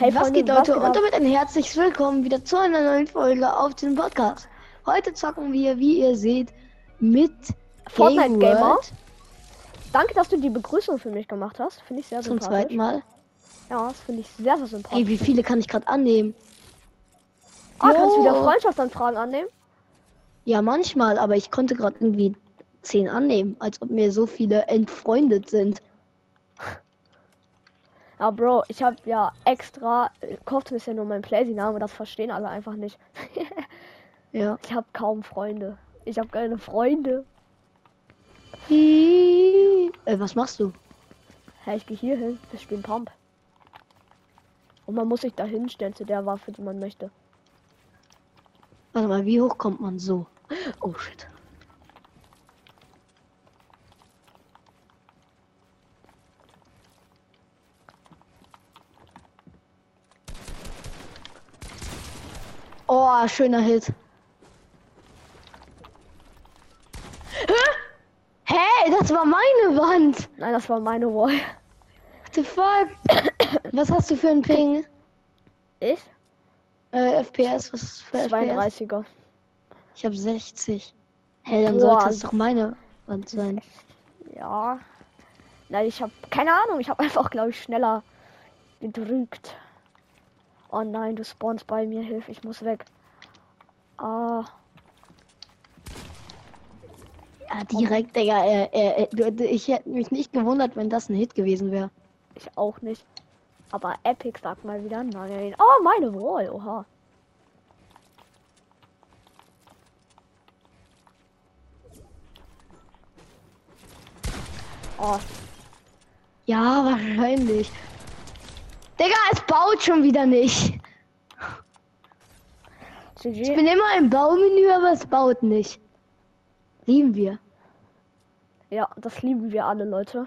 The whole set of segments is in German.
Hey, was Freunde, geht, Leute? und damit ein herzliches Willkommen wieder zu einer neuen Folge auf diesem Podcast. Heute zocken wir, wie ihr seht, mit Fortnite Game Gamer. Danke, dass du die Begrüßung für mich gemacht hast. Finde ich sehr zum sympathisch. zweiten Mal. Ja, das finde ich sehr, sehr sympathisch. Ey, wie viele kann ich gerade annehmen? ah, kannst du wieder. Freundschaftsanfragen annehmen? Ja, manchmal, aber ich konnte gerade irgendwie zehn annehmen, als ob mir so viele entfreundet sind. Ja, Bro, ich habe ja extra, äh, Kopf ist ja nur mein Playsy-Name, das verstehen alle einfach nicht. Ja. Ich habe kaum Freunde. Ich habe keine Freunde. Hi. Äh, was machst du? Hey, ich gehe hier hin. Wir spielen Pump. Und man muss sich da hinstellen zu der Waffe, die man möchte. Warte mal, wie hoch kommt man so? Oh shit. Oh, schöner Hit. Hä? Hä? Das war meine Wand. Nein, das war meine Wall. What the fuck? Was hast du für einen Ping? Ich? Äh, FPS, was ist für FPS? 32er. Ich habe 60. Hey, dann Boah. sollte es doch meine Wand sein. Ja. Nein, ich habe keine Ahnung. Ich habe einfach, glaube ich, schneller gedrückt. Oh nein, du spawnst bei mir. Hilf, ich muss weg. Ah, Ja, direkt, Digga. Äh, äh, äh, ich hätte mich nicht gewundert, wenn das ein Hit gewesen wäre. ich auch nicht. Aber Epic sagt mal wieder nein. Oh, meine Wall. Oha. Oh, Ja, wahrscheinlich. Digga, es baut schon wieder nicht. Ich bin immer im Baumenü, aber es baut nicht. Lieben wir. Ja, das lieben wir alle, Leute.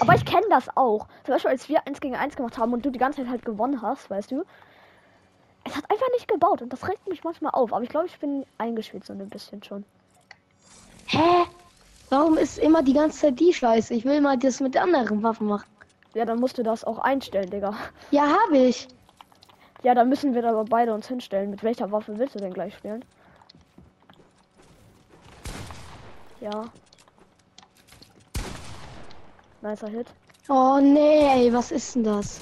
Aber ich kenne das auch. Zum Beispiel, als wir 1 gegen 1 gemacht haben und du die ganze Zeit halt gewonnen hast, weißt du. Es hat einfach nicht gebaut und das regt mich manchmal auf. Aber ich glaube, ich bin eingespielt so ein bisschen schon. Hä? Warum ist immer die ganze Zeit die Scheiße? Ich will mal das mit anderen Waffen machen. Ja, dann musst du das auch einstellen, Digga. Ja, habe ich. Ja, dann müssen wir aber beide uns hinstellen. Mit welcher Waffe willst du denn gleich spielen? Ja. Nicer Hit. Oh nee, ey, was ist denn das?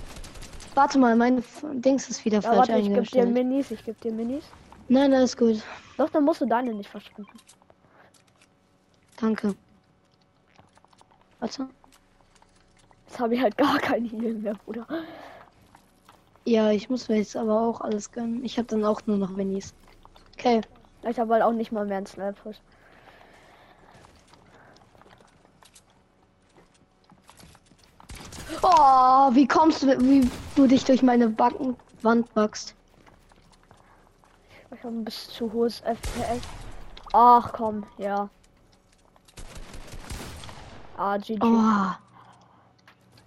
Warte mal, mein Dings ist wieder Ja, falsch warte, ich geb dir. Minis, ich geb dir Minis. Nein, alles gut. Doch, dann musst du deine nicht verschwinden. Danke. Warte. Jetzt habe ich halt gar keine Heal mehr, Bruder. Ja, ich muss mir jetzt aber auch alles gönnen. Ich habe dann auch nur noch Minis. Okay. Ich habe halt auch nicht mal mehr einen Snap-Push. Oh, wie kommst du, wie du dich durch meine Backen Wand backst? Ich habe ein bisschen zu hohes FPS. Ach komm, ja. Ah, GG. Oh.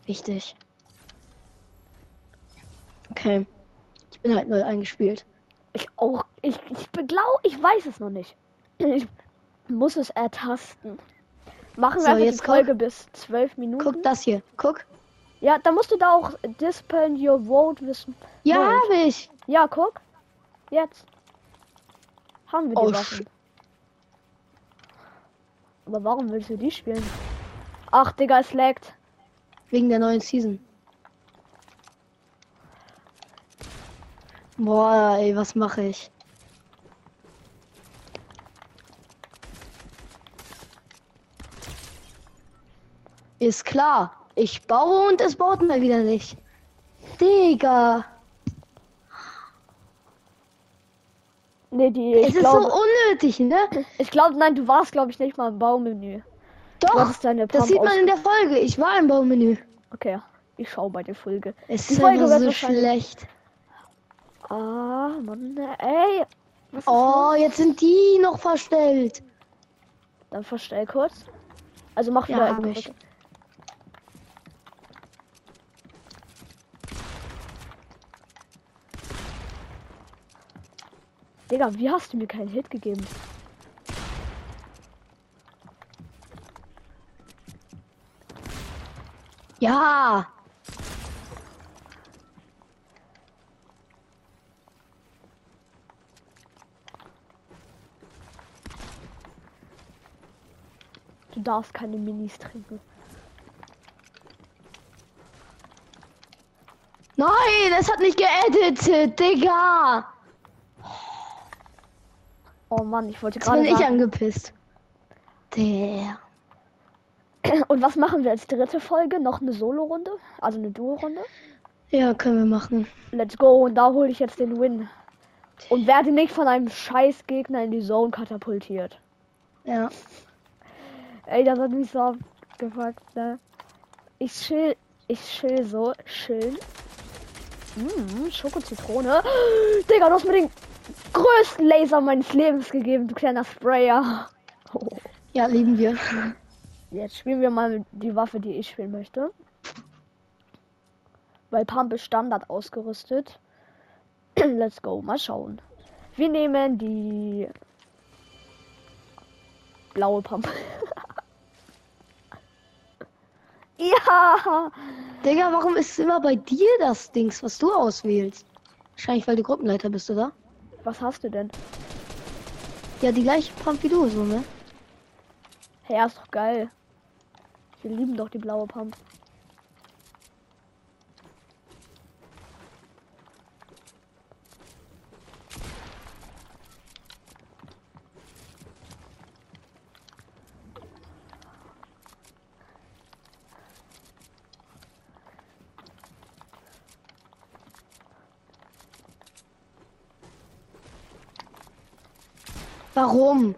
Wichtig. Okay. Ich bin halt neu eingespielt. Ich auch. Ich, ich beglau, ich weiß es noch nicht. Ich muss es ertasten. Machen wir So, einfach die jetzt Folge bis 12 Minuten. Guck das hier. Guck. Ja, da musst du da auch Dispel your vote wissen. Ja, habe ich. Ja, guck. Jetzt. Haben wir die Oh, Waffen. Aber warum willst du die spielen? Ach, Digga, es laggt. Wegen der neuen Season. Boah, ey, was mache ich? Ist klar. Ich baue und es baut mal wieder nicht. Digga. Nee, die. es ist glaube, so unnötig, ne? ich glaube, nein, du warst, glaube ich, nicht mal im Baumenü. Doch. Das sieht man in der Folge. Ich war im Baumenü. Okay, ich schau bei der Folge. Es ist Folge so schlecht. Ah, Mann, ey. Oh, jetzt sind die noch verstellt. Dann verstell kurz. Also mach Ja, wieder in ich. Digga, wie hast du mir keinen Hit gegeben? Ja! Du darfst keine Minis trinken. Nein, es hat nicht geeditet, Digga! Oh Mann, ich wollte gerade. Bin ich angepisst. Der. Und was machen wir als dritte Folge? Noch eine Solo-Runde? Also eine Duo-Runde? Ja, können wir machen. Let's go. Und da hole ich jetzt den Win. Und werde nicht von einem scheiß Gegner in die Zone katapultiert. Ja. Ey, das hat mich so abgefuckt, ne? Ich chill, ich chill so, chillen. Mmh, Schoko-Zitrone. Digga, du hast mir den größten Laser meines Lebens gegeben, du kleiner Sprayer. Oh. Ja, lieben wir. Jetzt spielen wir mal die Waffe, die ich spielen möchte. Weil Pump ist Standard ausgerüstet. Let's go, mal schauen. Wir nehmen die blaue Pump. ja! Digga, warum ist immer bei dir das Dings, was du auswählst? Wahrscheinlich, weil du Gruppenleiter bist, oder? Was hast du denn? Ja, die gleiche Pump wie du, so, ne? Hey, ja, ist doch geil. Wir lieben doch die blaue Pump. Warum?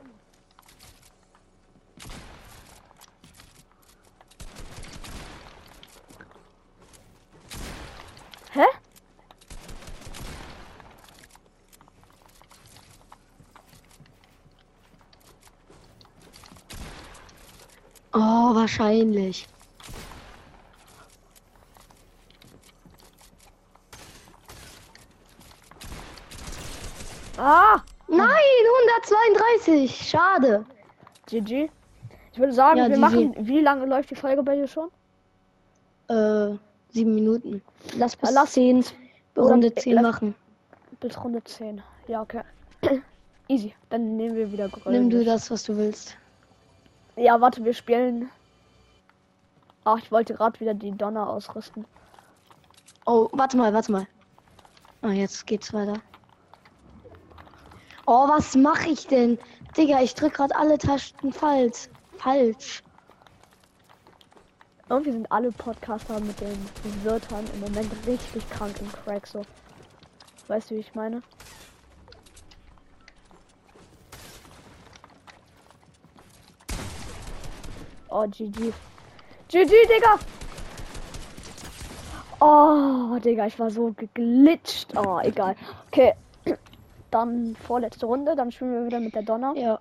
Oh, wahrscheinlich. Ah! Nein, 132. Schade. GG. Ich würde sagen, Ja, wir GG. machen. Wie lange läuft die Folge bei dir schon? Äh, sieben Minuten. Lass bis lass- 10, oder- Runde 10 lass- machen. Bis Runde 10. Ja, okay. Easy. Dann nehmen wir wieder Grün. Nimm du das, was du willst. Ja, warte, wir spielen. Ach, ich wollte gerade wieder die Donner ausrüsten. Oh, warte mal, warte mal. Ah, jetzt geht's weiter. Oh, was mache ich denn? Digga, ich drück gerade alle Tasten falsch. Falsch. Irgendwie sind alle Podcaster mit den Wörtern im Moment richtig krank im Crack so. Weißt du, wie ich meine? Oh, GG. GG, Digga! Oh, Digga, ich war so geglitscht. Oh, egal. Okay. Dann vorletzte Runde, dann spielen wir wieder mit der Donner. Ja.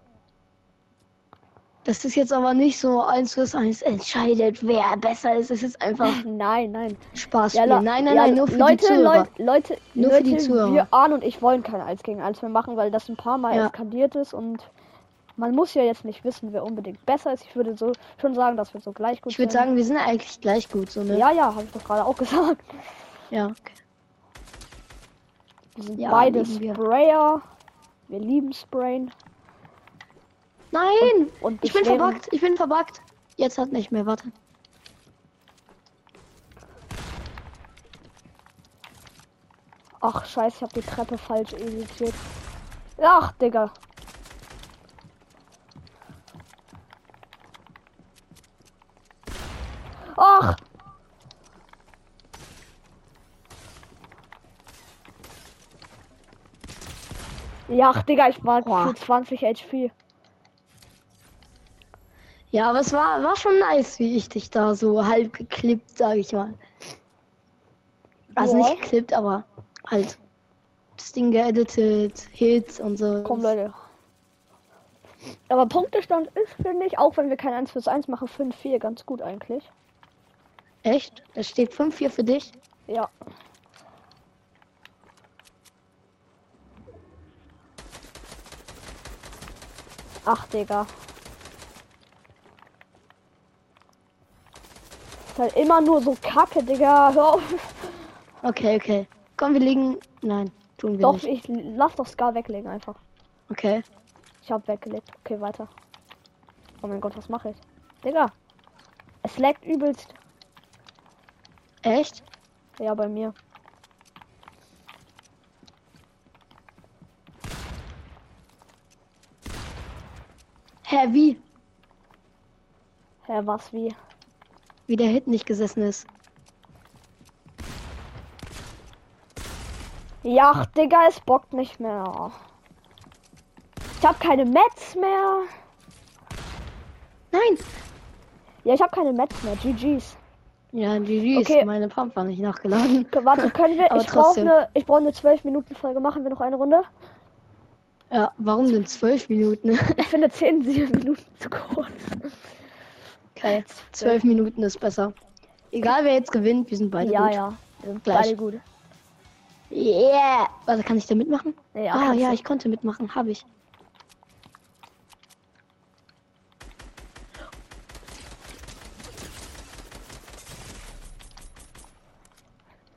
Das ist jetzt aber nicht so eins plus eins entscheidet, wer besser ist. Es ist einfach Nein, nein. Spaß. Ja, nein, nein, ja, nein, nur für Leute, die Zuhörer. Leute, Leute, Nur Leute, für die Zuhörer. wir Arne und ich wollen kein 1 gegen 1 mehr machen, weil das ein paar Mal Ja. eskaliert ist und man muss ja jetzt nicht wissen, wer unbedingt besser ist. Ich würde so schon sagen, dass wir so gleich gut Ich würde sind. sagen, wir sind eigentlich gleich gut, so ne? ja, ja, habe ich doch gerade auch gesagt. Ja, okay. Wir sind Ja, beide lieben wir. Sprayer. Wir lieben Sprayen. Nein! Und ich bin verbuggt, ich bin verbuggt. Jetzt hat nicht mehr, warte. Ach, scheiße, ich habe die Treppe falsch editiert. Ach, Digga. Ach! Ja, ach, Digga, ich war Boah. für 20 HP. Ja, aber es war, war schon nice, wie ich dich da so halb geklippt, sag ich mal. Also Ja. nicht geklippt, aber halt das Ding geeditet, Hits und so. Komm, Leute. Aber Punktestand ist, finde ich, auch wenn wir kein 1 fürs 1 machen, 5-4 ganz gut eigentlich. Echt? Da steht 5-4 für dich. Ja. Ach, Digga. Ist halt immer nur so kacke, Digga. Hör auf. Okay, okay. Komm, wir legen. Nein, tun wir Doch, nicht. ich lass doch Scar weglegen einfach. Okay. Ich hab weggelegt. Okay, weiter. Oh mein Gott, was mache ich? Digga. Es laggt übelst. Echt? Ja, bei mir. Hä, wie? Hä, was wie? Wie der Hit nicht gesessen ist. Ja, Digga, es bockt nicht mehr. Ich hab keine Mets mehr. Nein! Ja, ich hab keine Mets mehr. GG's. Ja, GG Okay. ist meine Pump war nicht nachgeladen. Warte, können wir. Ich brauche eine. Ich brauche eine 12 Minuten Folge. Machen wir noch eine Runde? Ja, warum denn zwölf Minuten? Ich finde 10 Minuten zu kurz. Okay. Zwölf Minuten ist besser. Egal wer jetzt gewinnt, wir sind beide Ja, gut. ja. Wir sind Gleich. beide gut. Yeah! Warte, kann ich da mitmachen? Ja, ah, ja, ich konnte mitmachen, habe ich.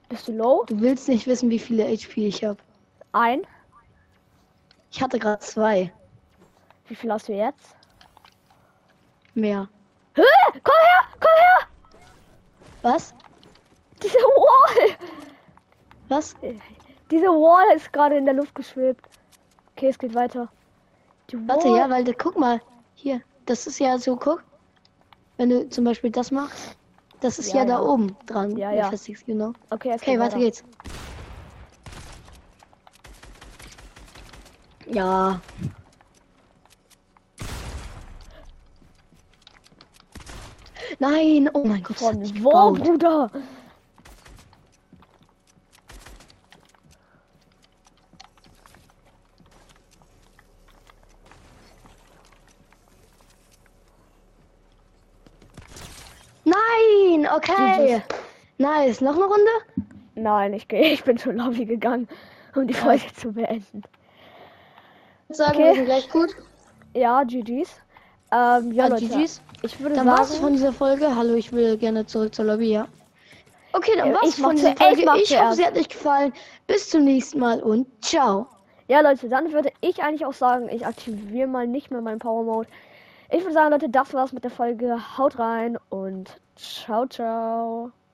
Bist du low? Du willst nicht wissen, wie viele HP ich habe. Ein. Ich hatte gerade zwei. Wie viel hast du jetzt? Mehr. Hä? Komm her! Komm her! Was? Diese Wall! Was? Diese Wall ist gerade in der Luft geschwebt. Okay, es geht weiter. Warte, ja, weil guck mal. Hier, das ist ja so, guck. Wenn du zum Beispiel das machst, das ist Ja, ja, da oben dran. Ja, ja. Genau. Okay, Okay, weiter geht's. Ja. Nein, oh mein Gott, Von wo. Bruder? Nein, okay. GG's. Nice, noch eine Runde? Nein, ich gehe. Ich bin schon Lobby gegangen, um die Folge zu beenden. Ich würde sagen, Okay. wir sind gleich gut. Ja, GG's. Ähm, ja, Ah, Leute. GG's. Ich würde Dann war's sagen, von dieser Folge. Hallo, ich will gerne zurück zur Lobby, ja. Okay, dann Ja, war's von dieser Folge. ich Ich hoffe, sie hat euch gefallen. Bis zum nächsten Mal und ciao. ja, Leute, dann würde ich eigentlich auch sagen, ich aktiviere mal nicht mehr meinen Power Mode. Ich würde sagen, Leute, das war's mit der Folge. Haut rein und ciao, ciao.